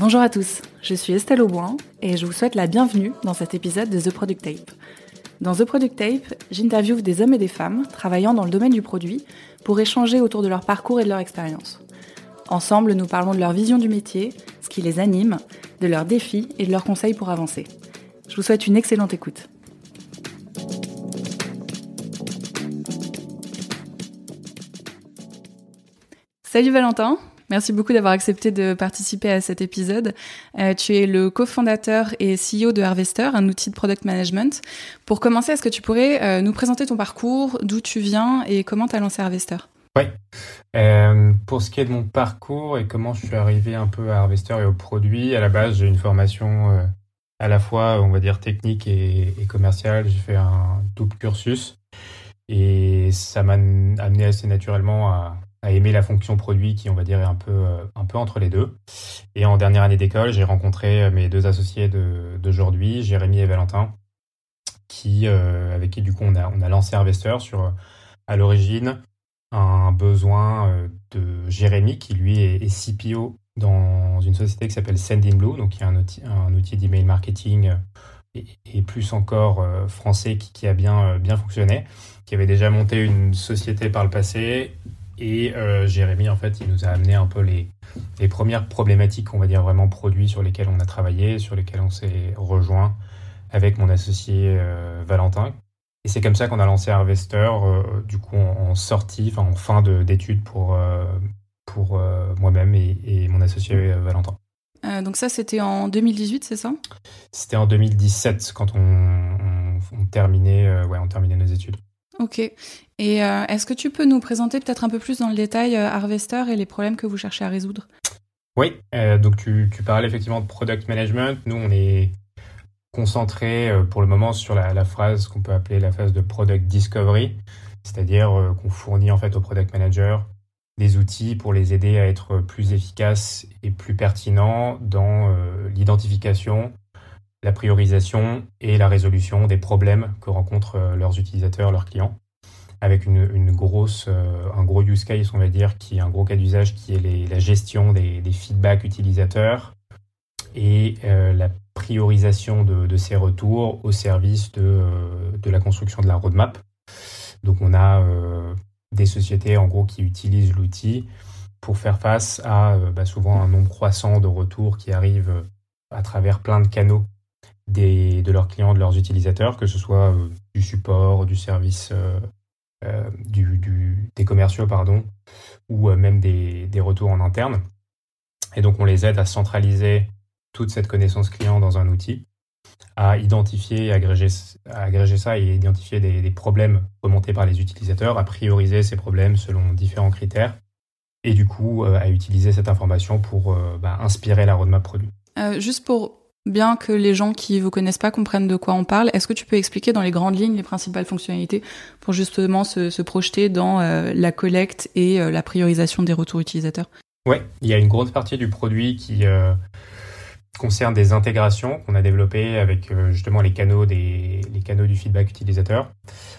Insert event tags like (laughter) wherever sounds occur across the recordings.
Bonjour à tous, je suis Estelle Auboin et je vous souhaite la bienvenue dans cet épisode de The Product Tape. Dans The Product Tape, j'interviewe des hommes et des femmes travaillant dans le domaine du produit pour échanger autour de leur parcours et de leur expérience. Ensemble, nous parlons de leur vision du métier, ce qui les anime, de leurs défis et de leurs conseils pour avancer. Je vous souhaite une excellente écoute. Salut Valentin, merci beaucoup d'avoir accepté de participer à cet épisode. Euh, tu es le cofondateur et CEO de Harvester, un outil de product management. Pour commencer, est-ce que tu pourrais euh, nous présenter ton parcours, d'où tu viens et comment tu as lancé Harvester? Oui. Euh, pour ce qui est de mon parcours et comment je suis arrivé un peu à Harvester et au produit, à la base, j'ai une formation à la fois, on va dire, technique et, et commerciale. J'ai fait un double cursus et ça m'a amené assez naturellement à, à aimer la fonction produit qui, on va dire, est un peu, euh, un peu entre les deux. Et en dernière année d'école, j'ai rencontré euh, mes deux associés d'aujourd'hui, Jérémy et Valentin, qui, euh, avec qui, du coup, on a, on a lancé Harvester sur, à l'origine, un besoin de Jérémy, qui lui est, CPO dans une société qui s'appelle Sendinblue, donc qui est un outil, un outil d'email marketing et, et, plus encore français qui, qui, a bien, bien fonctionné, qui avait déjà monté une société par le passé et euh, Jérémy, en fait, il nous a amené un peu les, les premières problématiques, on va dire vraiment produits sur lesquels on a travaillé, sur lesquels on s'est rejoint avec mon associé euh, Valentin. Et c'est comme ça qu'on a lancé Harvester, euh, du coup en, en sortie, enfin en fin d'études pour, pour moi-même et, et, mon associé Valentin. donc ça, c'était en 2018, c'est ça? C'était en 2017 quand on, on, on terminait, ouais, on terminait nos études. Ok. Et euh, est-ce que tu peux nous présenter peut-être un peu plus dans le détail euh, Harvester et les problèmes que vous cherchez à résoudre? Oui, euh, donc tu, parles effectivement de product management. Nous, on est concentré euh, pour le moment sur la, la phrase qu'on peut appeler la phase de product discovery, c'est-à-dire qu'on fournit en fait aux product managers des outils pour les aider à être plus efficaces et plus pertinents dans l'identification, la priorisation et la résolution des problèmes que rencontrent euh, leurs utilisateurs, leurs clients, avec une, grosse, euh, un gros use case, on va dire, qui est un gros cas d'usage, qui est la gestion des, des, feedbacks utilisateurs et euh, la priorisation de, ces retours au service de, la construction de la roadmap. Donc on a des sociétés en gros qui utilisent l'outil pour faire face à bah, souvent un nombre croissant de retours qui arrivent à travers plein de canaux des, de leurs clients, de leurs utilisateurs, que ce soit euh, du support, du service, euh, euh, du, des commerciaux, pardon, ou même des, des, retours en interne. Et donc, on les aide à centraliser toute cette connaissance client dans un outil, à identifier, agréger, à agréger ça et identifier des, des, problèmes remontés par les utilisateurs, à prioriser ces problèmes selon différents critères, et du coup, à utiliser cette information pour bah, inspirer la roadmap produit. juste pour bien que les gens qui vous connaissent pas comprennent de quoi on parle, est-ce que tu peux expliquer dans les grandes lignes les principales fonctionnalités pour justement se, projeter dans euh, la collecte et euh, la priorisation des retours utilisateurs? Oui, il y a une grosse partie du produit qui euh, concerne des intégrations qu'on a développées avec justement les canaux, des, les canaux du feedback utilisateur.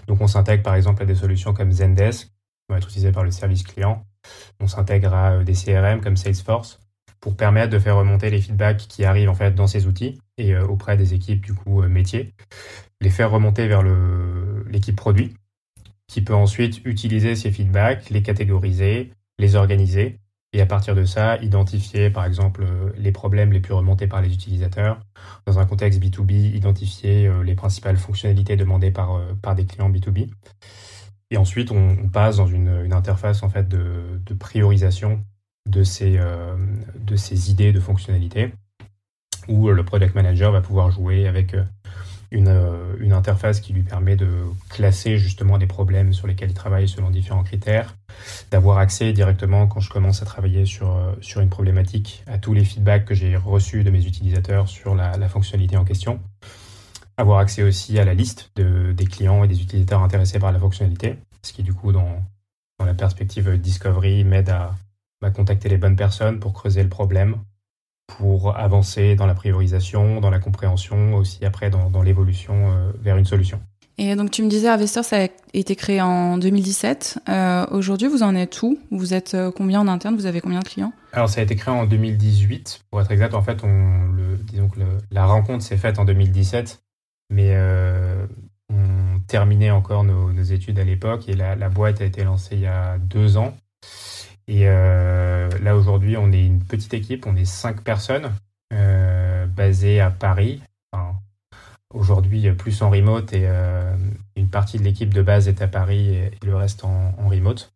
Donc on s'intègre par exemple à des solutions comme Zendesk, qui vont être utilisées par le service client. On s'intègre à des CRM comme Salesforce pour permettre de faire remonter les feedbacks qui arrivent en fait dans ces outils et euh, auprès des équipes du coup euh, métiers, les faire remonter vers l'équipe produit qui peut ensuite utiliser ces feedbacks, les catégoriser, les organiser et à partir de ça identifier par exemple euh, les problèmes les plus remontés par les utilisateurs dans un contexte B2B, identifier les principales fonctionnalités demandées par, des clients B2B. Et ensuite, on, passe dans une, interface en fait de priorisation de ces, euh, de ces idées de fonctionnalités où le product manager va pouvoir jouer avec euh, une, euh, une, interface qui lui permet de classer justement des problèmes sur lesquels il travaille selon différents critères, d'avoir accès directement quand je commence à travailler sur, sur une problématique à tous les feedbacks que j'ai reçus de mes utilisateurs sur la, la, fonctionnalité en question, avoir accès aussi à la liste de, des clients et des utilisateurs intéressés par la fonctionnalité, ce qui du coup dans, dans la perspective discovery m'aide à bah, contacter les bonnes personnes pour creuser le problème, pour avancer dans la priorisation, dans la compréhension, aussi après dans, dans l'évolution euh, vers une solution. Et donc tu me disais, Harvester, ça a été créé en 2017. Euh, Aujourd'hui, vous en êtes où? Vous êtes euh, combien en interne? Vous avez combien de clients? Alors ça a été créé en 2018, pour être exact. En fait, on, le, disons que la rencontre s'est faite en 2017, mais on terminait encore nos, études à l'époque et la, boîte a été lancée il y a deux ans. Et là aujourd'hui, on est une petite équipe, on est cinq personnes basées à Paris. Aujourd'hui, plus en remote et une partie de l'équipe de base est à Paris et, le reste en, remote.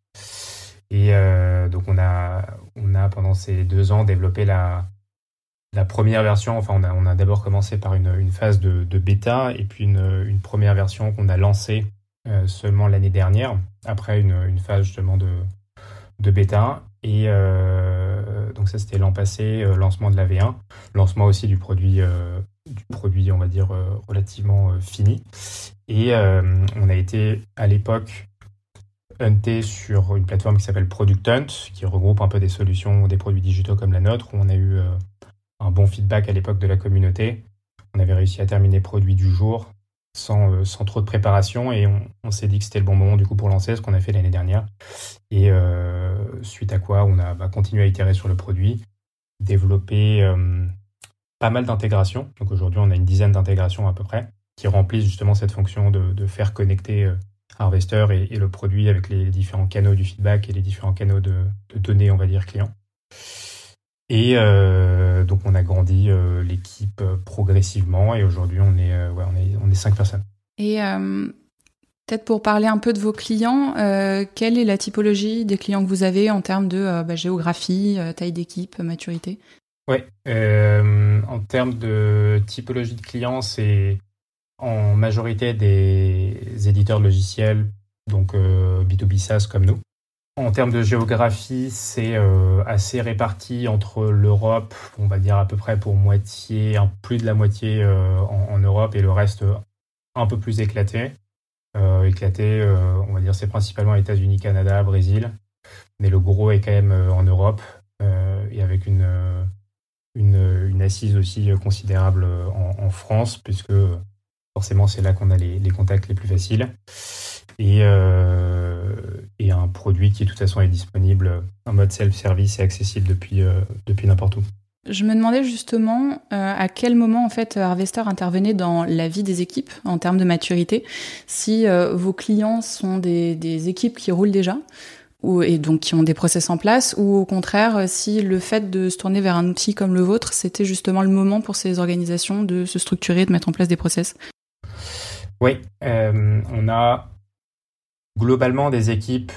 Et euh, donc on a, on a pendant ces deux ans développé la, première version. Enfin, on a, on a d'abord commencé par une, phase de, bêta et puis une, première version qu'on a lancée euh, seulement l'année dernière, après une, phase justement de, de bêta. Et euh, donc ça, c'était l'an passé, euh, lancement de la V1, lancement aussi du produit, euh, du produit, on va dire, relativement fini. Et on a été à l'époque hunté sur une plateforme qui s'appelle Product Hunt, qui regroupe un peu des solutions, des produits digitaux comme la nôtre, où on a eu un bon feedback à l'époque de la communauté. On avait réussi à terminer produit du jour sans, euh, sans trop de préparation et on, s'est dit que c'était le bon moment du coup pour lancer ce qu'on a fait l'année dernière. Et euh, suite à quoi on a bah, continué à itérer sur le produit, développer pas mal d'intégrations. Donc aujourd'hui on a une dizaine d'intégrations à peu près qui remplissent justement cette fonction de, de faire connecter Harvester et, le produit avec les différents canaux du feedback et les différents canaux de, données, on va dire, clients. Et euh, donc on a grandi euh, l'équipe euh, progressivement et aujourd'hui on est, ouais, on est on est cinq personnes. Et peut-être pour parler un peu de vos clients, quelle est la typologie des clients que vous avez en termes de bah, géographie, taille d'équipe, maturité? Ouais, en termes de typologie de clients, c'est en majorité des éditeurs de logiciels, donc euh, B2B SaaS comme nous. En termes de géographie, c'est euh, assez réparti entre l'Europe, on va dire à peu près pour moitié, un, plus de la moitié euh, en, Europe et le reste un peu plus éclaté. éclaté, on va dire c'est principalement États-Unis, Canada, Brésil, mais le gros est quand même en Europe et avec une, une, assise aussi considérable en, en France, puisque Forcément, c'est là qu'on a les, contacts les plus faciles. Euh, et, un produit qui, de toute façon, est disponible en mode self-service et accessible depuis, euh, depuis n'importe où. Je me demandais justement euh, à quel moment en fait Harvester intervenait dans la vie des équipes en termes de maturité. Si vos clients sont des, des, équipes qui roulent déjà ou, et donc qui ont des process en place, ou au contraire si le fait de se tourner vers un outil comme le vôtre, c'était justement le moment pour ces organisations de se structurer, de mettre en place des process? Oui, euh, on a globalement des équipes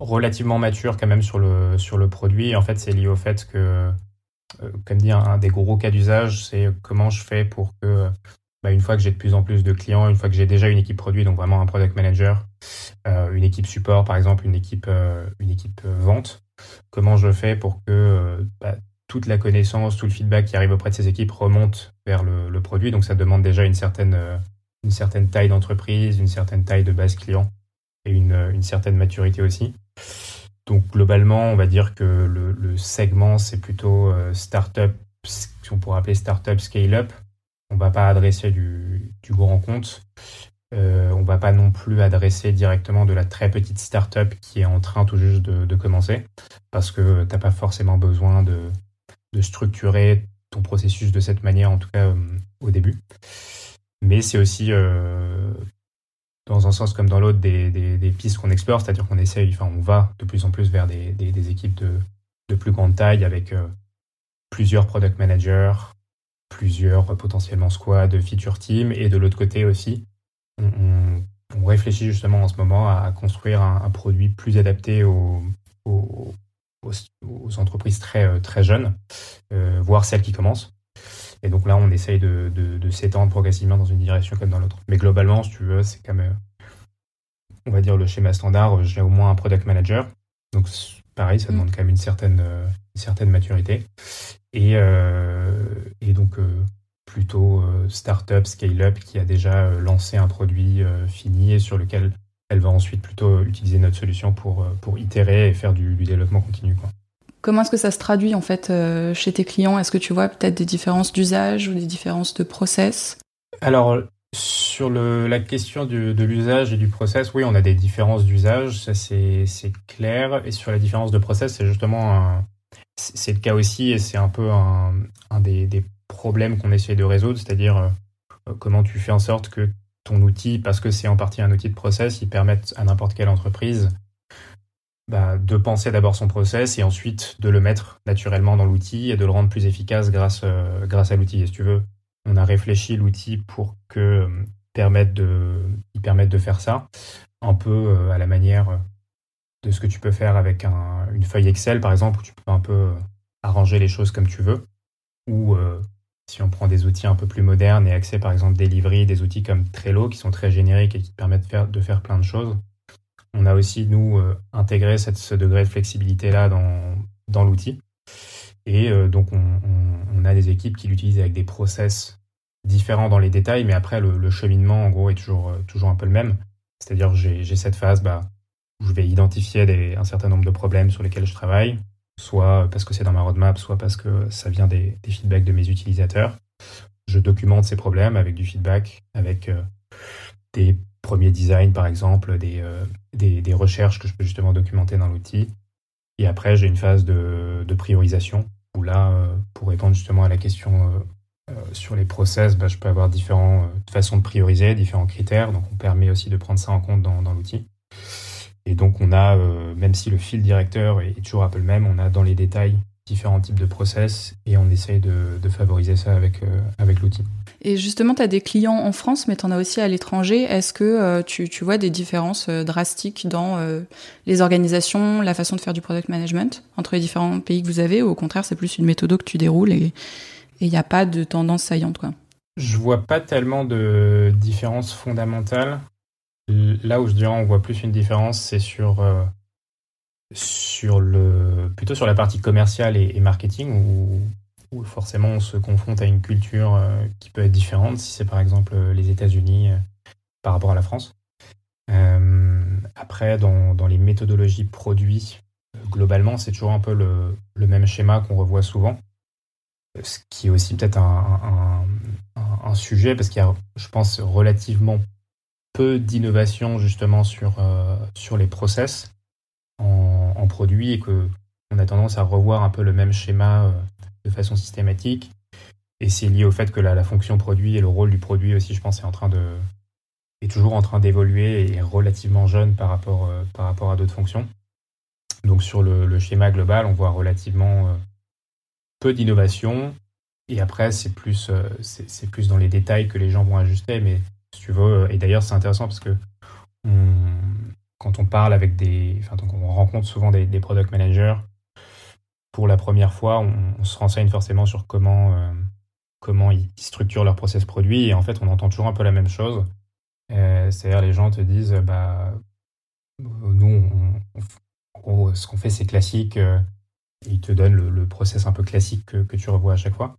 relativement matures quand même sur le, produit. En fait, c'est lié au fait que, euh, comme dit, un, des gros cas d'usage, c'est comment je fais pour que, bah, une fois que j'ai de plus en plus de clients, une fois que j'ai déjà une équipe produit, donc vraiment un product manager, euh, une équipe support par exemple, une équipe, équipe vente, comment je fais pour que bah, toute la connaissance, tout le feedback qui arrive auprès de ces équipes remonte vers le, produit. Donc ça demande déjà une certaine taille d'entreprise, une certaine taille de base client et une, certaine maturité aussi. Donc globalement, on va dire que le, segment, c'est plutôt euh, startup, si on pourrait appeler startup scale-up. On ne va pas adresser du, grand compte. Euh, on ne va pas non plus adresser directement de la très petite startup qui est en train tout juste de, commencer, parce que tu n'as pas forcément besoin de, structurer ton processus de cette manière, en tout cas euh, au début. Mais c'est aussi, dans un sens comme dans l'autre, des, des, pistes qu'on explore, c'est-à-dire qu'on essaye, enfin, on va de plus en plus vers des, des équipes de, de, plus grande taille avec euh, plusieurs product managers, plusieurs euh, potentiellement squads, feature teams, et de l'autre côté aussi, on, on, réfléchit justement en ce moment à, construire un, produit plus adapté aux, aux, aux, entreprises très, très jeunes, voire celles qui commencent. Et donc là, on essaye de, s'étendre progressivement dans une direction comme dans l'autre. Mais globalement, si tu veux, c'est quand même, on va dire, le schéma standard. J'ai au moins un product manager. Donc pareil, ça mm. demande quand même une certaine, une certaine maturité. Et, euh, et donc euh, plutôt euh, startup, scale-up qui a déjà lancé un produit fini et sur lequel elle va ensuite plutôt utiliser notre solution pour, pour itérer et faire du, du développement continu. Quoi. Comment est-ce que ça se traduit en fait euh, chez tes clients? Est-ce que tu vois peut-être des différences d'usage ou des différences de process? Alors sur la question de l'usage et du process, oui, on a des différences d'usage, ça c'est clair. Et sur la différence de process, c'est justement c'est le cas aussi et c'est un peu un, des, problèmes qu'on essaie de résoudre, c'est-à-dire comment tu fais en sorte que ton outil, parce que c'est en partie un outil de process, il permette à n'importe quelle entreprise bah, de penser d'abord son process et ensuite de le mettre naturellement dans l'outil et de le rendre plus efficace grâce, euh, à l'outil. Et si tu veux, on a réfléchi l'outil pour que euh, permette de, il permette de faire ça, un peu euh, à la manière de ce que tu peux faire avec une feuille Excel, par exemple, où tu peux un peu arranger les choses comme tu veux, ou si on prend des outils un peu plus modernes et accès par exemple Delivery, des outils comme Trello qui sont très génériques et qui te permettent de faire, de faire plein de choses, on a aussi, nous, euh, intégré ce degré de flexibilité-là dans, dans l'outil. Et euh, donc, on, a des équipes qui l'utilisent avec des process différents dans les détails, mais après, le, cheminement, en gros, est toujours, euh, toujours un peu le même. C'est-à-dire, j'ai cette phase bah, où je vais identifier un certain nombre de problèmes sur lesquels je travaille, soit parce que c'est dans ma roadmap, soit parce que ça vient des, des, feedbacks de mes utilisateurs. Je documente ces problèmes avec du feedback, avec des premiers designs, par exemple, euh, des, recherches que je peux justement documenter dans l'outil. Et après, j'ai une phase de, priorisation où là, euh, pour répondre justement à la question euh, sur les process, bah, je peux avoir différentes façons de prioriser, différents critères. Donc, on permet aussi de prendre ça en compte dans, l'outil. Et donc, on a, même si le fil directeur est toujours un peu le même, on a dans les détails différents types de process et on essaye de, favoriser ça avec l'outil. Et justement, tu as des clients en France, mais tu en as aussi à l'étranger. Est-ce que euh, tu, tu, vois des différences euh, drastiques dans euh, les organisations, la façon de faire du product management entre les différents pays que vous avez Ou au contraire, c'est plus une méthode que tu déroules et il n'y a pas de tendance saillante quoi? Je vois pas tellement de différence fondamentale. Là où je dirais on voit plus une différence, c'est sur, sur le, plutôt sur la partie commerciale et, et marketing, où forcément on se confronte à une culture euh, qui peut être différente, si c'est par exemple euh, les États-Unis euh, par rapport à la France. après, dans, les méthodologies produits, globalement, c'est toujours un peu le, même schéma qu'on revoit souvent. Ce qui est aussi peut-être un, sujet, parce qu'il y a, je pense, relativement peu d'innovation justement sur, sur les process en, en produit et que on a tendance à revoir un peu le même schéma de façon systématique. Et c'est lié au fait que la, fonction produit et le rôle du produit aussi, je pense, est en train de est toujours en train d'évoluer et relativement jeune par rapport, euh, par rapport à d'autres fonctions. Donc sur le, schéma global, on voit relativement euh, peu d'innovation. Et après, c'est plus, euh, c'est plus dans les détails que les gens vont ajuster. Mais si tu veux, et d'ailleurs, c'est intéressant parce que quand on parle avec des, enfin, donc on rencontre souvent des, des product managers pour la première fois, on, se renseigne forcément sur comment, euh, comment ils structurent leur process produit. Et en fait, on entend toujours un peu la même chose. Euh, c'est-à-dire, les gens te disent, bah, nous, ce qu'on fait, c'est classique. Euh, ils te donnent le, process un peu classique que, tu revois à chaque fois.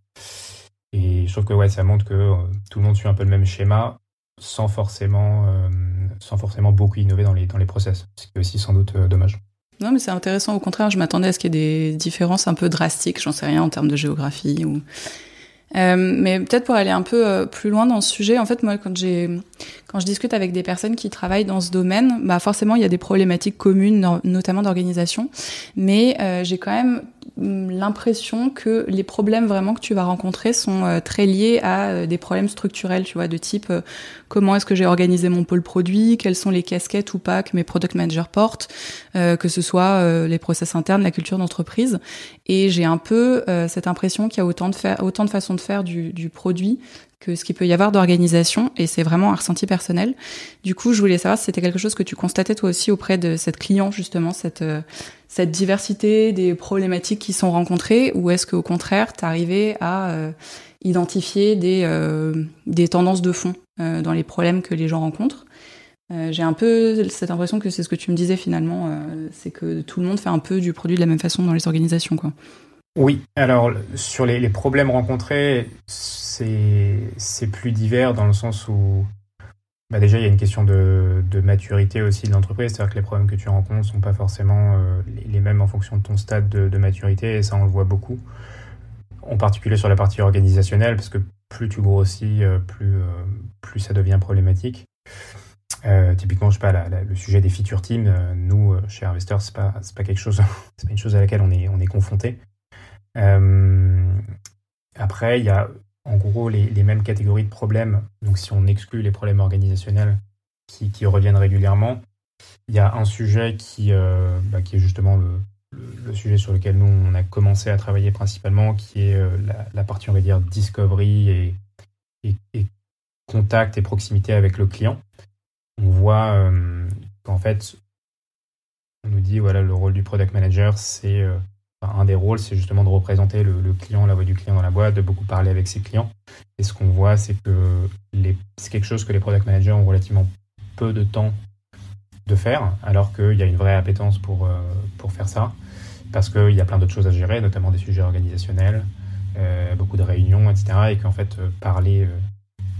Et je trouve que ouais, ça montre que tout le monde suit un peu le même schéma sans forcément, sans forcément beaucoup innover dans les, dans les process, ce qui est aussi sans doute dommage. Non, mais c'est intéressant. Au contraire, je m'attendais à ce qu'il y ait des différences un peu drastiques, j'en sais rien, en termes de géographie. Ou... Euh, mais peut-être pour aller un peu euh, plus loin dans ce sujet, en fait, moi, quand j'ai, je discute avec des personnes qui travaillent dans ce domaine, bah forcément, il y a des problématiques communes, notamment d'organisation. Mais euh, j'ai quand même l'impression que les problèmes vraiment que tu vas rencontrer sont euh, très liés à euh, des problèmes structurels, tu vois, de type comment est-ce que j'ai organisé mon pôle produit, quelles sont les casquettes ou pas que mes product managers portent, que ce soit les process internes, la culture d'entreprise. Et j'ai un peu cette impression qu'il y a autant de, faire, autant de façons de faire du, du produit que ce qu'il peut y avoir d'organisation, et c'est vraiment un ressenti personnel. Du coup, je voulais savoir si c'était quelque chose que tu constatais toi aussi auprès de cette client, justement, cette, euh, cette diversité des problématiques qui sont rencontrées, ou est-ce qu'au contraire, tu arrivais à euh, identifier des, euh, des tendances de fond dans les problèmes que les gens rencontrent? J'ai un peu cette impression que c'est ce que tu me disais finalement, c'est que tout le monde fait un peu du produit de la même façon dans les organisations, quoi. Oui, alors sur les, problèmes rencontrés, c'est plus divers dans le sens où bah déjà il y a une question de, de maturité aussi de l'entreprise, c'est-à-dire que les problèmes que tu rencontres ne sont pas forcément euh, les, mêmes en fonction de ton stade de, de, maturité, et ça on le voit beaucoup, en particulier sur la partie organisationnelle, parce que plus tu grossis, euh, plus, euh, plus ça devient problématique. typiquement, je sais pas, le sujet des feature teams, nous, chez Investor, c'est pas, pas quelque chose, (laughs) c'est pas une chose à laquelle on est, on est confronté. Après, il y a en gros les, mêmes catégories de problèmes. Donc si on exclut les problèmes organisationnels qui, reviennent régulièrement, il y a un sujet qui, bah, qui est justement le, sujet sur lequel nous, on a commencé à travailler principalement, qui est euh, la, partie, on va dire, discovery et, contact et proximité avec le client. On voit euh, qu'en fait, on nous dit, voilà, le rôle du product manager, c'est euh, un des rôles, c'est justement de représenter le, client, la voix du client dans la boîte, de beaucoup parler avec ses clients. Et ce qu'on voit, c'est que c'est quelque chose que les product managers ont relativement peu de temps de faire, alors qu'il y a une vraie appétence pour, pour faire ça parce qu'il y a plein d'autres choses à gérer, notamment des sujets organisationnels, euh, beaucoup de réunions, etc. Et qu'en fait, euh, parler euh,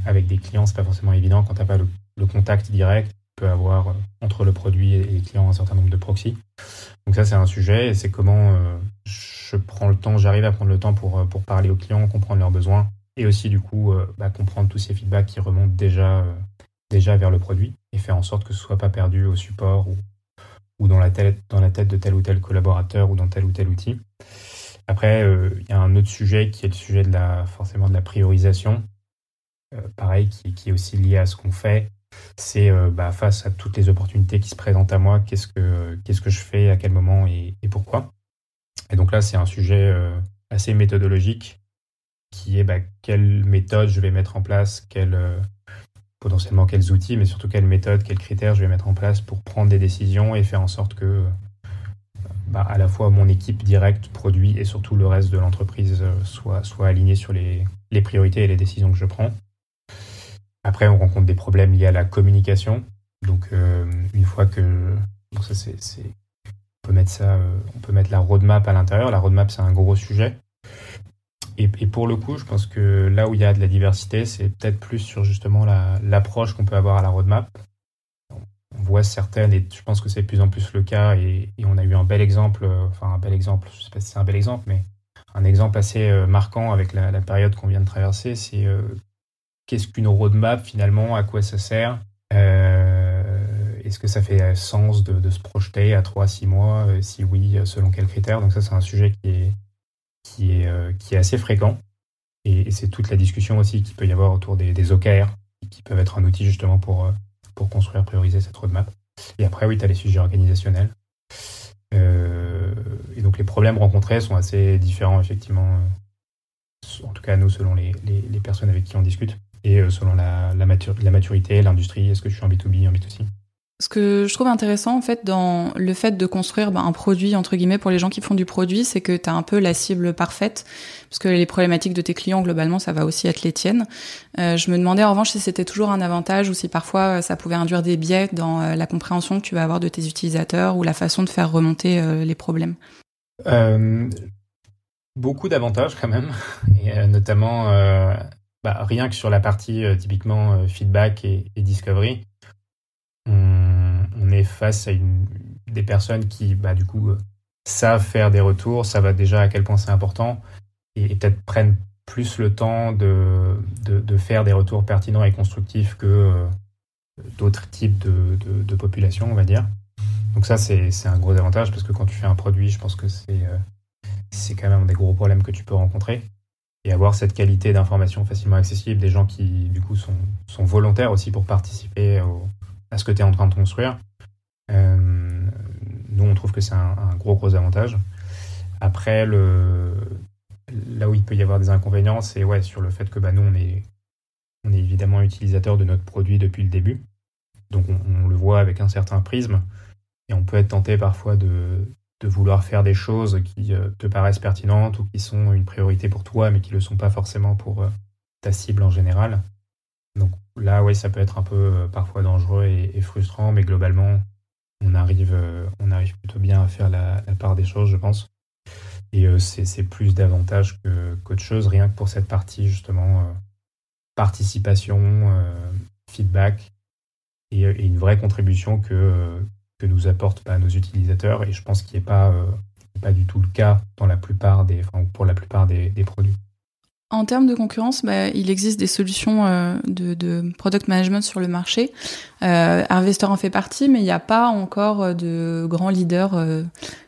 avec des clients, c'est pas forcément évident quand tu n'as pas le, contact direct. Tu peux avoir entre le produit et les clients un certain nombre de proxys. Donc ça, c'est un sujet et c'est comment je prends le temps, j'arrive à prendre le temps pour, pour parler aux clients, comprendre leurs besoins et aussi du coup bah, comprendre tous ces feedbacks qui remontent déjà, déjà vers le produit et faire en sorte que ce soit pas perdu au support ou, ou dans la tête, dans la tête de tel ou tel collaborateur ou dans tel ou tel outil. Après, euh, il y a un autre sujet qui est le sujet de la, forcément de la priorisation. Euh, pareil, qui, est aussi lié à ce qu'on fait. C'est euh, bah, face à toutes les opportunités qui se présentent à moi, qu'est-ce que, qu'est-ce que je fais, à quel moment et, pourquoi. Et donc là, c'est un sujet assez méthodologique qui est bah, quelle méthode je vais mettre en place, quelle, potentiellement quels outils, mais surtout quelles méthodes, quels critères je vais mettre en place pour prendre des décisions et faire en sorte que bah, à la fois mon équipe directe, produit et surtout le reste de l'entreprise euh, soit, soit aligné sur les, les, priorités et les décisions que je prends. Après, on rencontre des problèmes liés à la communication. Donc, euh, une fois que. Ça, c'est, on peut mettre ça, euh, on peut mettre la roadmap à l'intérieur. La roadmap, c'est un gros sujet. Et, pour le coup, je pense que là où il y a de la diversité, c'est peut-être plus sur justement l'approche qu'on peut avoir à la roadmap. On voit certaines, et je pense que c'est de plus en plus le cas, et, on a eu un bel exemple, euh, enfin un bel exemple, je ne sais pas si c'est un bel exemple, mais un exemple assez marquant avec la, période qu'on vient de traverser, c'est qu'est-ce qu'une roadmap finalement, à quoi ça sert Est-ce que ça fait sens de, de, se projeter à 3 6 mois Si oui, selon quels critères? Donc ça, c'est un sujet qui est, qui est, euh, qui est assez fréquent. Et, c'est toute la discussion aussi qu'il peut y avoir autour des, OKR, qui peuvent être un outil justement pour, euh, pour construire, prioriser cette roadmap. Et après, oui, tu as les sujets organisationnels. Euh, et donc les problèmes rencontrés sont assez différents, effectivement, en tout cas nous, selon les, les, personnes avec qui on discute, et selon la, la, la maturité, l'industrie, est-ce que je suis en B2B, en B2C. Ce que je trouve intéressant en fait dans le fait de construire ben, un produit entre guillemets pour les gens qui font du produit, c'est que tu as un peu la cible parfaite parce que les problématiques de tes clients globalement ça va aussi être les tiennes. Euh, je me demandais en revanche si c'était toujours un avantage ou si parfois euh, ça pouvait induire des biais dans euh, la compréhension que tu vas avoir de tes utilisateurs ou la façon de faire remonter les problèmes. beaucoup d'avantages quand même, (laughs) et notamment bah, rien que sur la partie typiquement feedback et, discovery on, est face à des personnes qui, bah, du coup, euh, savent faire des retours, savent déjà à quel point c'est important et, peut-être prennent plus le temps de, faire des retours pertinents et constructifs que euh, d'autres types de, populations, on va dire. Donc ça, c'est un gros avantage parce que quand tu fais un produit, je pense que c'est euh, quand même des gros problèmes que tu peux rencontrer. Et avoir cette qualité d'information facilement accessible, des gens qui, du coup, sont, volontaires aussi pour participer à ce que tu es en train de construire. Euh, nous, on trouve que c'est un, gros, gros avantage. Après, là où il peut y avoir des inconvénients, c'est ouais, sur le fait que bah, nous, on est, on est évidemment utilisateur de notre produit depuis le début. Donc, on, le voit avec un certain prisme. Et on peut être tenté parfois de, de vouloir faire des choses qui euh, te paraissent pertinentes ou qui sont une priorité pour toi, mais qui ne le sont pas forcément pour euh, ta cible en général. Donc là, oui, ça peut être un peu euh, parfois dangereux et, frustrant, mais globalement, on arrive, on arrive plutôt bien à faire la, part des choses, je pense. Et c'est plus d'avantages qu'autre chose, rien que pour cette partie, justement, participation, feedback et, une vraie contribution que, que nous apportent bah, nos utilisateurs. Et je pense qu'il n'est pas, pas du tout le cas dans la plupart des, pour la plupart des produits. En termes de concurrence, bah, il existe des solutions euh, de, product management sur le marché. Euh, Harvester en fait partie, mais il n'y a pas encore euh, de grands leaders euh,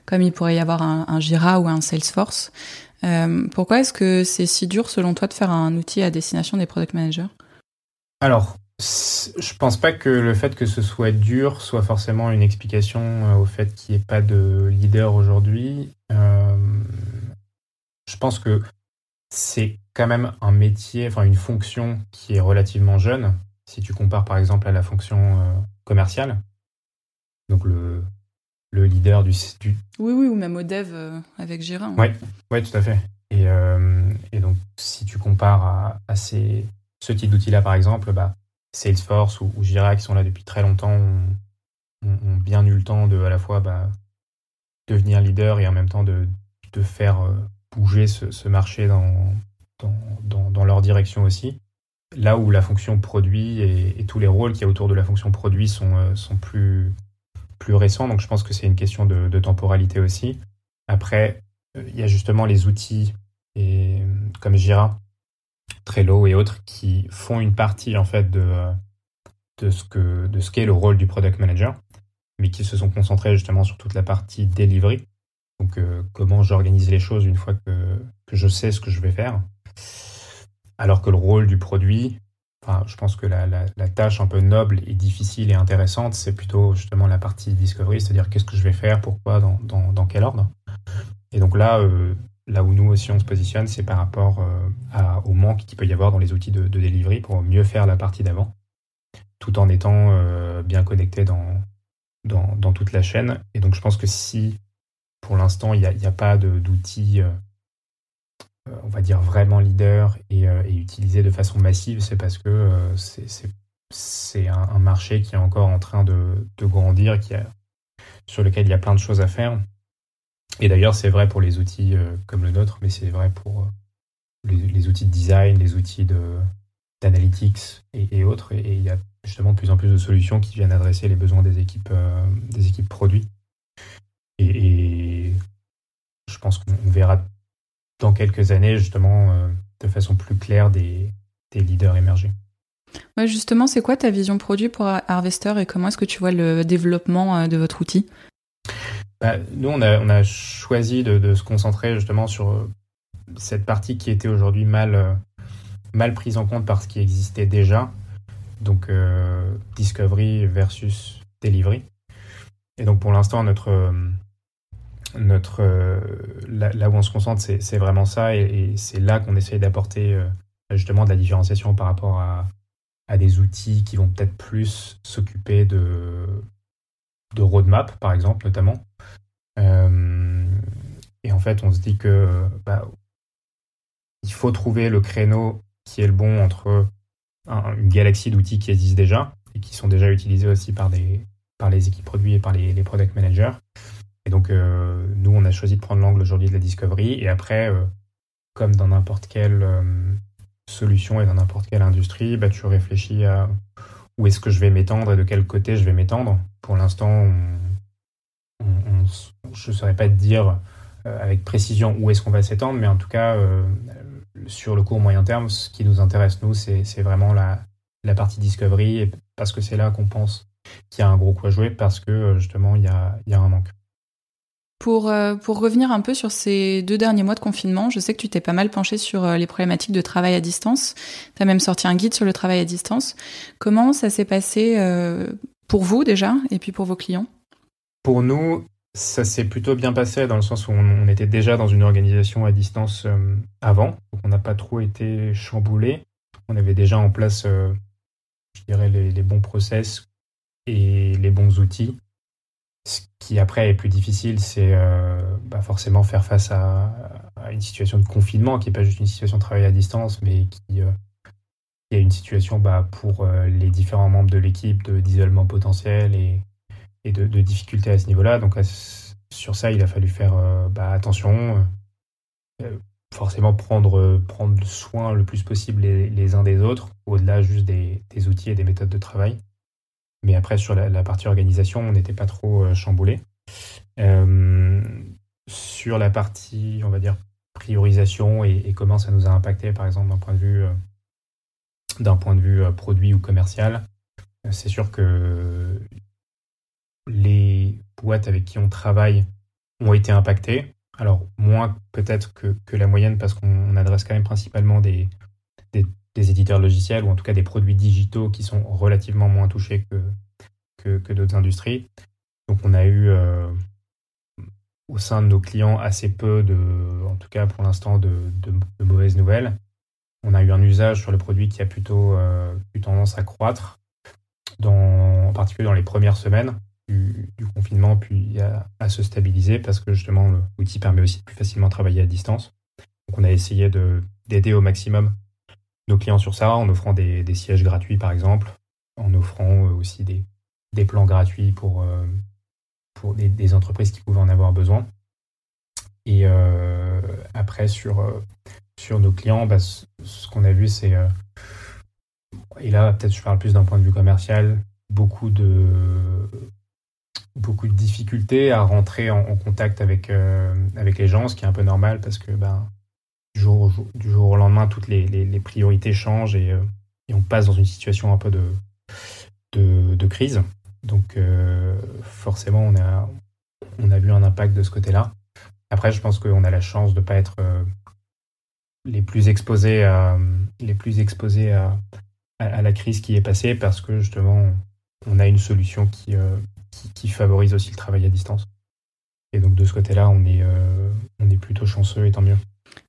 comme il pourrait y avoir un, un Jira ou un Salesforce. pourquoi est-ce que c'est si dur selon toi de faire un outil à destination des product managers? Alors, je pense pas que le fait que ce soit dur soit forcément une explication au fait qu'il n'y ait pas de leader aujourd'hui. je pense que c'est quand même un métier, enfin une fonction qui est relativement jeune, si tu compares par exemple à la fonction euh, commerciale. Donc le, le leader du, du, Oui, oui, ou même au dev euh, avec Jira. Oui, ouais, tout à fait. Et, euh, et, donc si tu compares à, à ces, ce type d'outils-là par exemple, bah, Salesforce ou, ou, Jira qui sont là depuis très longtemps ont, bien eu le temps de à la fois bah, devenir leader et en même temps de, faire bouger ce, marché dans, leur direction aussi. Là où la fonction produit et, tous les rôles qu'il y a autour de la fonction produit sont, euh, plus, récents. Donc je pense que c'est une question de, temporalité aussi. Après, euh, il y a justement les outils comme Jira, Trello et autres qui font une partie en fait de, de ce que de ce qu'est le rôle du product manager, mais qui se sont concentrés justement sur toute la partie delivery. Donc euh, comment j'organise les choses une fois que, que je sais ce que je vais faire. Alors que le rôle du produit, enfin, je pense que la, la, tâche un peu noble et difficile et intéressante, c'est plutôt justement la partie discovery, c'est-à-dire qu'est-ce que je vais faire, pourquoi, dans, dans, dans quel ordre. Et donc là, euh, là où nous aussi on se positionne, c'est par rapport euh, au manque qu'il peut y avoir dans les outils de, de delivery pour mieux faire la partie d'avant, tout en étant euh, bien connecté dans, toute la chaîne. Et donc je pense que si pour l'instant il n'y a, pas d'outils euh, on va dire, vraiment leader et, utilisé de façon massive, c'est parce que c'est un, marché qui est encore en train de, grandir, qui a, sur lequel il y a plein de choses à faire. Et d'ailleurs, c'est vrai pour les outils comme le nôtre, mais c'est vrai pour les, outils de design, les outils d'analytics et, autres. Et, il y a justement de plus en plus de solutions qui viennent adresser les besoins des équipes, des équipes produits. Et, et je pense qu'on verra dans quelques années, justement, euh, de façon plus claire des, leaders émergés. Ouais, justement, c'est quoi ta vision produit pour Harvester et comment est-ce que tu vois le développement euh, de votre outil? Bah, Nous, on a, choisi de, se concentrer justement sur euh, cette partie qui était aujourd'hui mal, mal prise en compte par ce qui existait déjà, donc euh, Discovery versus Delivery. Et donc pour l'instant, notre, euh, là, où on se concentre, c'est vraiment ça, et, c'est là qu'on essaye d'apporter euh, justement de la différenciation par rapport à des outils qui vont peut-être plus s'occuper de, de roadmap, par exemple, notamment. Euh, et en fait, on se dit que bah, il faut trouver le créneau qui est le bon entre une galaxie d'outils qui existent déjà et qui sont déjà utilisés aussi par, des, par les équipes produits et par les, product managers et donc, euh, nous, on a choisi de prendre l'angle aujourd'hui de la discovery. Et après, euh, comme dans n'importe quelle solution et dans n'importe quelle industrie, bah, tu réfléchis à où est-ce que je vais m'étendre et de quel côté je vais m'étendre. Pour l'instant, je ne saurais pas te dire avec précision où est-ce qu'on va s'étendre, mais en tout cas, sur le court moyen terme, ce qui nous intéresse, nous, c'est vraiment la, la partie discovery, et parce que c'est là qu'on pense qu'il y a un gros coup à jouer, parce que justement, il y a, y a un manque. Pour, euh, pour revenir un peu sur ces deux derniers mois de confinement, je sais que tu t'es pas mal penché sur euh, les problématiques de travail à distance. Tu as même sorti un guide sur le travail à distance. Comment ça s'est passé euh, pour vous déjà et puis pour vos clients? Pour nous, ça s'est plutôt bien passé dans le sens où on, était déjà dans une organisation à distance avant. Donc on n'a pas trop été chamboulé. On avait déjà en place, je dirais, les, les bons process et les bons outils ce qui après est plus difficile, c'est euh, bah forcément faire face à, à, une situation de confinement qui n'est pas juste une situation de travail à distance, mais qui, euh, est une situation bah, pour euh, les différents membres de l'équipe d'isolement potentiel et, de, difficultés à ce niveau-là. Donc sur ça, il a fallu faire euh, bah, attention, euh, forcément prendre, prendre soin le plus possible les, uns des autres, au-delà juste des, outils et des méthodes de travail. Mais après, sur la, partie organisation, on n'était pas trop chamboulé. Sur la partie, on va dire, priorisation et, comment ça nous a impacté, par exemple, d'un point de vue, d'un point de vue produit ou commercial. C'est sûr que les boîtes avec qui on travaille ont été impactées. Alors, moins peut-être que, la moyenne parce qu'on adresse quand même principalement des, éditeurs logiciels ou en tout cas des produits digitaux qui sont relativement moins touchés que, d'autres industries. Donc, on a eu euh, au sein de nos clients assez peu de, en tout cas pour l'instant, de, mauvaises nouvelles. On a eu un usage sur le produit qui a plutôt euh, eu tendance à croître, en particulier dans les premières semaines du, confinement, puis à, se stabiliser parce que justement l'outil permet aussi de plus facilement travailler à distance. Donc on a essayé d'aider au maximum nos clients sur ça en offrant des, sièges gratuits par exemple, en offrant euh, aussi des, plans gratuits pour, euh, des, entreprises qui pouvaient en avoir besoin. Et après sur, sur nos clients, bah, ce, qu'on a vu c'est et là peut-être je parle plus d'un point de vue commercial, beaucoup de difficultés à rentrer en, contact avec, euh, avec les gens, ce qui est un peu normal parce que ben, du, jour au, lendemain, toutes les, priorités changent et, euh, et, on passe dans une situation un peu de, crise. Donc euh, forcément, on a, on a vu un impact de ce côté-là. Après, je pense qu'on a la chance de ne pas être les plus exposés à, les plus exposés à, à, la crise qui est passée parce que justement, on a une solution qui, qui, favorise aussi le travail à distance. Et donc de ce côté-là, on est, euh, on est plutôt chanceux et tant mieux.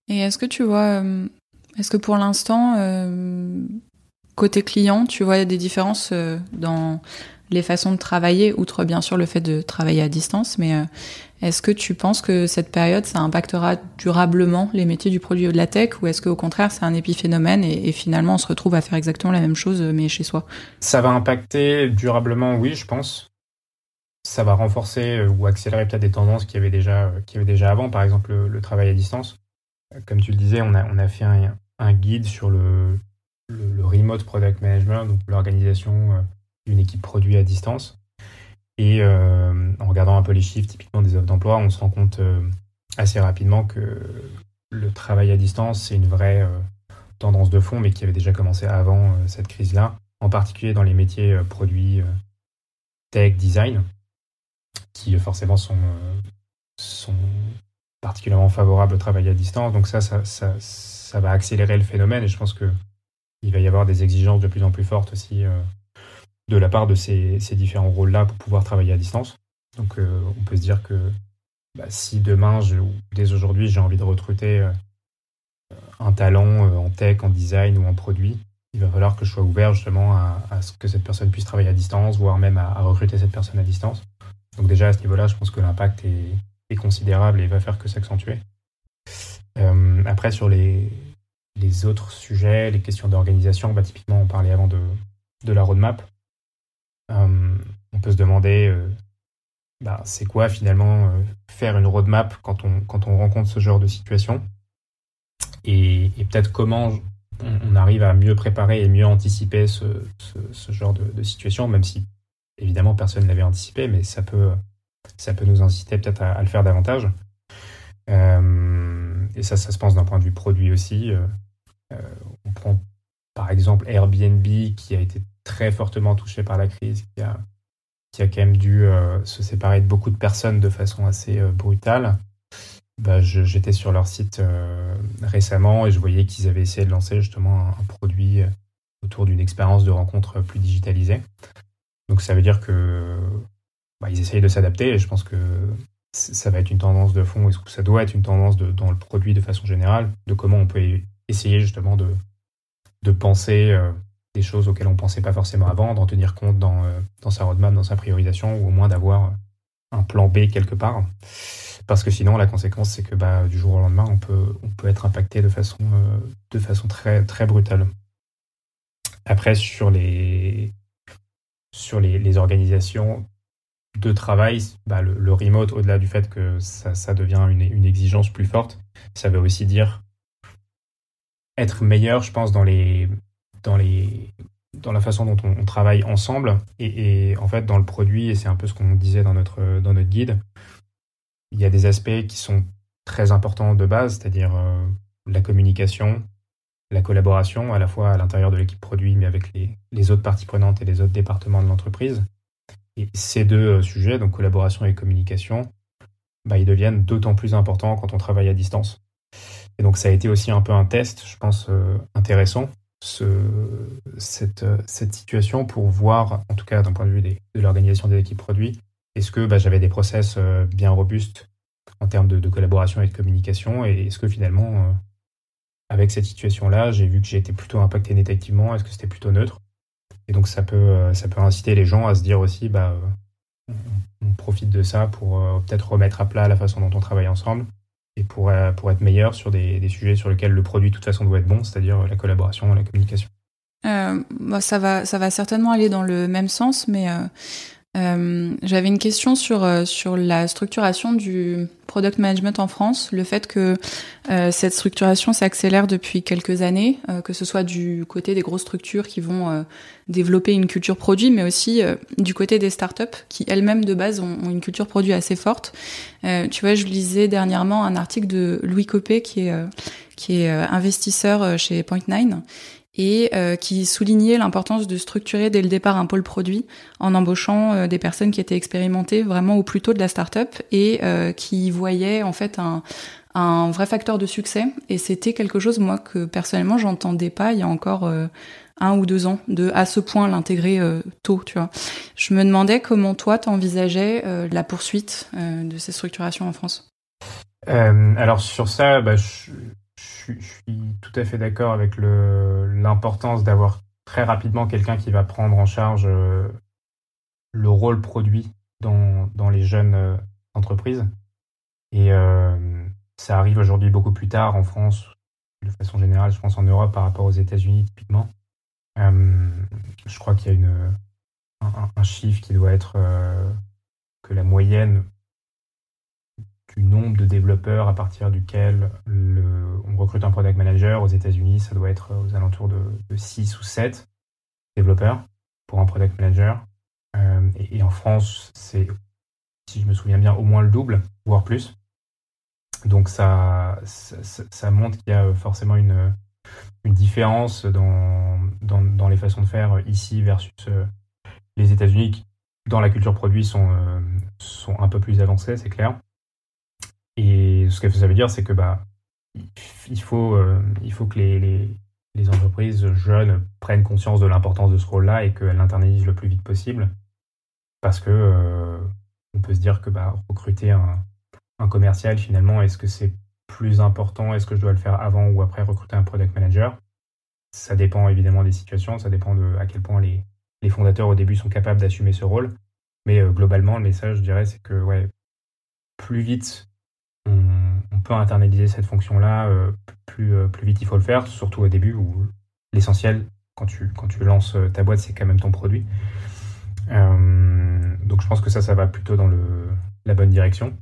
Et est-ce que tu vois, euh, est-ce que pour l'instant, euh, côté client, tu vois des différences dans les façons de travailler, outre bien sûr le fait de travailler à distance, mais est-ce que tu penses que cette période, ça impactera durablement les métiers du produit de la tech, ou est-ce qu'au contraire, c'est un épiphénomène et, finalement on se retrouve à faire exactement la même chose, mais chez soi? Ça va impacter durablement, oui, je pense ça va renforcer euh, ou accélérer peut-être des tendances qui avaient déjà, euh, déjà avant, par exemple le, travail à distance. Euh, comme tu le disais, on a, on a fait un, guide sur le, le, remote product management, donc l'organisation d'une équipe produit à distance. Et en regardant un peu les chiffres typiquement des offres d'emploi, on se rend compte assez rapidement que le travail à distance, c'est une vraie tendance de fond, mais qui avait déjà commencé avant cette crise-là, en particulier dans les métiers produits, tech, design qui forcément sont, euh, particulièrement favorables au travail à distance. Donc ça ça, ça, ça, va accélérer le phénomène et je pense qu'il va y avoir des exigences de plus en plus fortes aussi euh, de la part de ces, différents rôles-là pour pouvoir travailler à distance. Donc euh, on peut se dire que bah, si demain, ou dès aujourd'hui, j'ai envie de recruter un talent en tech, en design ou en produit, il va falloir que je sois ouvert justement à, ce que cette personne puisse travailler à distance, voire même à recruter cette personne à distance. Donc déjà à ce niveau-là, je pense que l'impact est, considérable et va faire que s'accentuer. Euh, après, sur les, autres sujets, les questions d'organisation, bah, typiquement, on parlait avant de la roadmap. Euh, on peut se demander, euh, bah, c'est quoi finalement faire une roadmap quand on, quand on rencontre ce genre de situation? Et, peut-être comment on, arrive à mieux préparer et mieux anticiper ce, ce, genre de, situation, même si évidemment, personne ne l'avait anticipé, mais ça peut, ça peut nous inciter peut-être à, le faire davantage. Euh, et ça, ça se pense d'un point de vue produit aussi. Euh, euh, on prend par exemple Airbnb qui a été très fortement touché par la crise, qui a, qui a quand même dû se séparer de beaucoup de personnes de façon assez brutale. Bah, j'étais sur leur site récemment et je voyais qu'ils avaient essayé de lancer justement un produit autour d'une expérience de rencontre plus digitalisée. Donc ça veut dire que bah, ils essayent de s'adapter et je pense que ça va être une tendance de fond, et ça doit être une tendance dans le produit de façon générale, de comment on peut essayer justement de, de penser euh, des choses auxquelles on ne pensait pas forcément avant, d'en tenir compte dans, euh, dans sa roadmap, dans sa priorisation, ou au moins d'avoir un plan B quelque part. Parce que sinon, la conséquence, c'est que bah, du jour au lendemain, on peut, on peut être impacté de façon, euh, de façon très, très brutale. Après, sur les, sur les, organisations de travail, bah, le, remote, au-delà du fait que ça, devient une, exigence plus forte, ça veut aussi dire être meilleur, je pense, dans, les, dans, la façon dont on, travaille ensemble et, en fait dans le produit, et c'est un peu ce qu'on disait dans notre, dans notre guide, il y a des aspects qui sont très important de base, c'est-à-dire la communication, la collaboration, à la fois à l'intérieur de l'équipe produit, mais avec les, autres parties prenantes et les autres départements de l'entreprise. Et ces deux sujets, donc collaboration et communication, bah, ils deviennent d'autant plus importants quand on travaille à distance. Et donc ça a été aussi un peu un test, je pense, intéressant ce, cette, situation pour voir, en tout cas d'un point de vue de l'organisation des équipes produits, est-ce que bah, j'avais des process euh, bien robustes en termes de, collaboration et de communication et est-ce que finalement, euh, avec cette situation-là, j'ai vu que j'ai été plutôt impacté négativement, est-ce que c'était plutôt neutre? Et donc ça peut, euh, ça peut inciter les gens à se dire aussi, bah, on, profite de ça pour peut-être remettre à plat la façon dont on travaille ensemble pour, euh, pour être meilleur sur des, des, sujets sur lesquels le produit de toute façon doit être bon, c'est-à-dire la collaboration la communication. Euh, bah, ça, va, ça va certainement aller dans le même sens, mais euh, euh, j'avais une question sur, euh, sur la structuration du product management en France, le fait que euh, cette structuration s'accélère depuis quelques années, que ce soit du côté des grosses structures qui vont développer une culture produit, mais aussi du côté des startups qui elles-mêmes de base ont, une culture produit assez forte. tu vois, je lisais dernièrement un article de Louis Copé qui est, qui est investisseur chez Point9 et euh, qui soulignait l'importance de structurer dès le départ un pôle produit en embauchant euh, des personnes qui étaient expérimentées vraiment au plus tôt de la startup et euh, qui voyaient en fait un, un vrai facteur de succès. Et c'était quelque chose moi que personnellement j'entendais pas il y a encore un ou deux ans de à ce point l'intégrer tôt, tu vois. Je me demandais comment toi t'envisageais la poursuite de ces structurations en France. alors sur ça, bah, je, je, suis tout à fait d'accord avec l'importance d'avoir très rapidement quelqu'un qui va prendre en charge euh, le rôle produit dans, les jeunes euh, entreprises. Et euh, ça arrive aujourd'hui beaucoup plus tard en France, de façon générale, je pense en Europe par rapport aux États-Unis typiquement. je crois qu'il y a un, chiffre qui doit être que la moyenne du nombre de développeurs à partir duquel on recrute un product manager. Aux États-Unis, ça doit être aux alentours de, 6 ou 7 développeurs pour un product manager. Euh, et, en France, c'est, si je me souviens bien, au moins le double, voire plus. Donc ça, ça, montre qu'il y a forcément une, une différence dans, dans, les façons de faire ici versus euh, les États-Unis qui, dans la culture produit, sont, euh, sont un peu plus avancés, c'est clair. Et ce que ça veut dire, c'est que bah, il faut, euh, il faut que les, les, entreprises jeunes prennent conscience de l'importance de ce rôle-là et qu'elles l'internalisent le plus vite possible. Parce que euh, on peut se dire que bah, recruter un, un commercial, finalement, est-ce que c'est plus important Est-ce que je dois le faire avant ou après recruter un product manager? Ça dépend évidemment des situations, ça dépend de à quel point les, les fondateurs au début sont capables d'assumer ce rôle. Mais euh, globalement, le message, je dirais, c'est que ouais, plus vite on, peut internaliser cette fonction-là euh, plus, euh, plus vite il faut le faire, surtout au début où l'essentiel, quand tu, lances euh, ta boîte, c'est quand même ton produit. donc je pense que ça, ça va plutôt dans la bonne direction.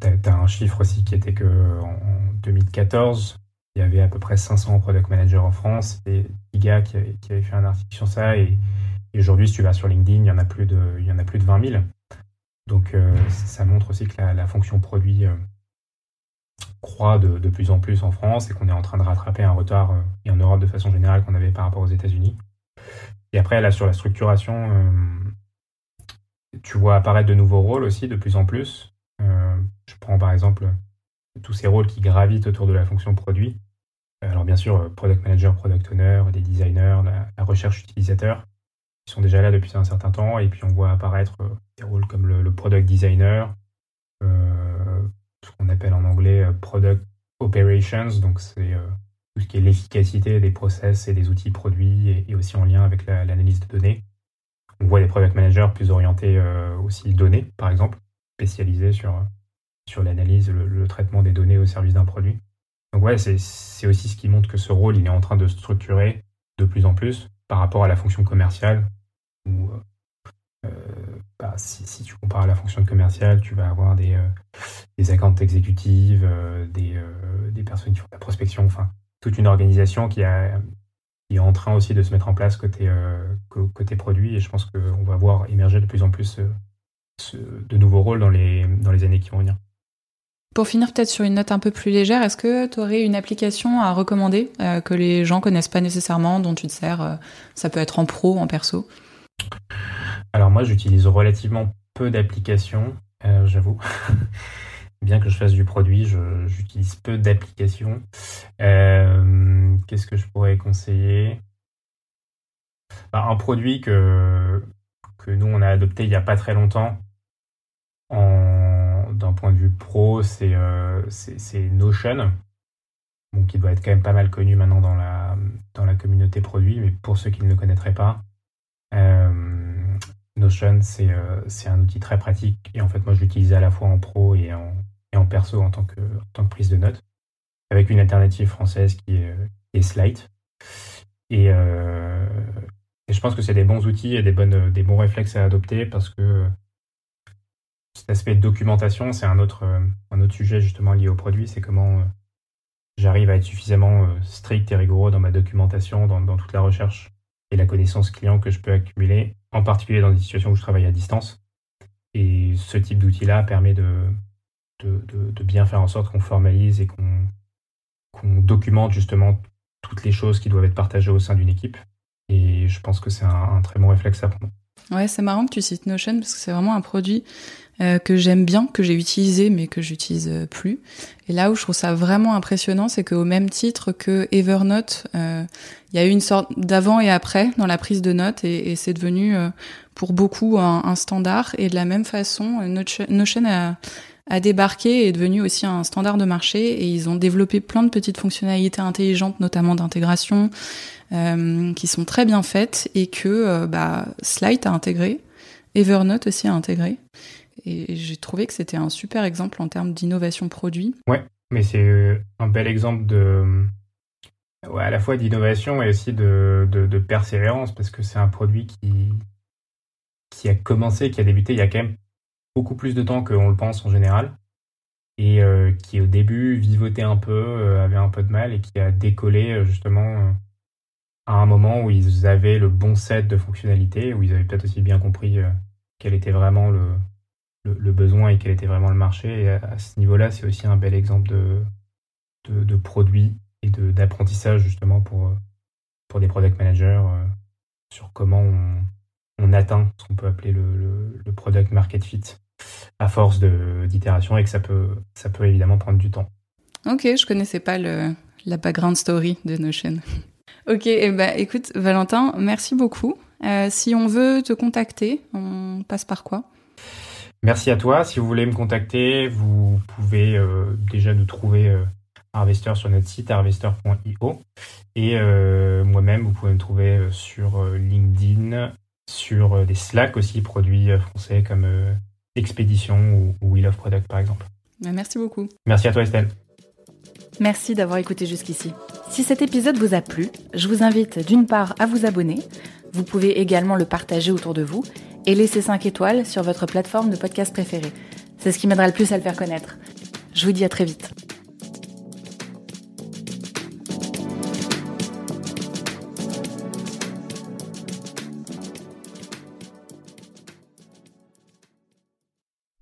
tu as, un chiffre aussi qui était que en 2014, il y avait à peu près 500 product managers en France et Iga qui avait, qui avait fait un article sur ça et, aujourd'hui si tu vas sur LinkedIn il y en a plus de il y en a plus de 20 000 donc euh, ça montre aussi que la, fonction produit euh, croît de, plus en plus en France et qu'on est en train de rattraper un retard, euh, et en Europe de façon générale, qu'on avait par rapport aux États-Unis. Et après, là, sur la structuration, tu vois apparaître de nouveaux rôles aussi de plus en plus. je prends par exemple tous ces rôles qui gravitent autour de la fonction produit. Alors bien sûr, product manager, product owner, des designers, la recherche utilisateur qui sont déjà là depuis un certain temps. Et puis on voit apparaître euh, des rôles comme le, product designer, euh, ce qu'on appelle en anglais euh, product operations. Donc c'est tout ce qui est l'efficacité des process et des outils produits et, aussi en lien avec l'analyse de données. On voit des product managers plus orientés aussi données, par exemple, spécialisés sur, sur l'analyse, le, traitement des données au service d'un produit. Donc ouais, c'est aussi ce qui montre que ce rôle, il est en train de structurer de plus en plus par rapport à la fonction commerciale. Où, euh, euh, bah, si, tu compares à la fonction commerciale, tu vas avoir des, euh, des exécutives, des, des, personnes qui font de la prospection, enfin, toute une organisation qui, a, qui, est en train aussi de se mettre en place côté, côté produit. Et je pense qu'on va voir émerger de plus en plus de nouveaux rôles dans les, dans les années qui vont venir. Pour finir peut-être sur une note un peu plus légère, est-ce que tu aurais une application à recommander que les gens connaissent pas nécessairement, dont tu te sers Ça peut être en pro, en perso? Alors moi j'utilise relativement peu d'applications, j'avoue. (laughs) bien que je fasse du produit, j'utilise peu d'applications. Euh, qu'est-ce que je pourrais conseiller? Bah, Un produit que, que nous, on a adopté il n'y a pas très longtemps, d'un point de vue pro, c'est euh, Notion, qui doit être quand même pas mal connu maintenant dans la, dans la communauté produit, mais pour ceux qui ne le connaîtraient pas, euh, Notion, c'est un outil très pratique. Et en fait, moi, je l'utilise à la fois en pro et en, en perso en tant que, tant que prise de notes, avec une alternative française qui est, Slide. Euh, et, je pense que c'est des bons outils et des, bonnes, des bons réflexes à adopter parce que cet aspect de documentation, c'est un autre, un autre sujet justement lié au produit, c'est comment euh, j'arrive à être suffisamment euh, strict et rigoureux dans ma documentation, dans, dans toute la recherche et la connaissance client que je peux accumuler, en particulier dans des situations où je travaille à distance. Et ce type d'outil-là permet de, de, bien faire en sorte qu'on formalise et qu'on documente justement toutes les choses qui doivent être partagées au sein d'une équipe. Et je pense que c'est un, très bon réflexe à prendre. Ouais, c'est marrant que tu cites Notion parce que c'est vraiment un produit euh, que j'aime bien, que j'ai utilisé mais que j'utilise euh, plus. Et là où je trouve ça vraiment impressionnant, c'est qu'au même titre que Evernote, euh, il y a eu une sorte d'avant et après dans la prise de notes et, c'est devenu pour beaucoup un, standard. Et de la même façon, Notion a a débarqué et est devenu aussi un standard de marché et ils ont développé plein de petites fonctionnalités intelligentes, notamment d'intégration, euh, qui sont très bien faites et que euh, bah, Slide a intégré, Evernote aussi a intégré. Et j'ai trouvé que c'était un super exemple en termes d'innovation produit. Ouais, mais c'est euh, un bel exemple de à la fois d'innovation et aussi de persévérance parce que c'est un produit qui qui a commencé, qui a débuté il y a quand même beaucoup plus de temps qu'on le pense en général, et euh, qui au début vivotait un peu, euh, avait un peu de mal, et qui a décollé euh, justement à un moment où ils avaient le bon set de fonctionnalités, où ils avaient peut-être aussi bien compris quel était vraiment le, le, besoin et quel était vraiment le marché. Et à, ce niveau-là, c'est aussi un bel exemple de, de, produit et d'apprentissage justement pour, pour des product managers sur comment on, on atteint ce qu'on peut appeler le, le, product market fit à force d'itération et que ça peut, ça peut évidemment prendre du temps. Ok, je connaissais pas le, la background story de Notion. (laughs) ok, et eh ben, écoute, Valentin, merci beaucoup. Euh, si on veut te contacter, on passe par quoi? Merci à toi. Si vous voulez me contacter, vous pouvez euh, déjà nous trouver euh, Harvester sur notre site harvester.io. Et moi-même, vous pouvez me trouver sur LinkedIn, sur des Slack aussi, produits français comme Expédition ou, We Love Product par exemple. Bah, merci beaucoup. Merci à toi Estelle. Merci d'avoir écouté jusqu'ici. Si cet épisode vous a plu, je vous invite d'une part à vous abonner. Vous pouvez également le partager autour de vous et laisser 5 étoiles sur votre plateforme de podcast préférée. C'est ce qui m'aidera le plus à le faire connaître. Je vous dis à très vite.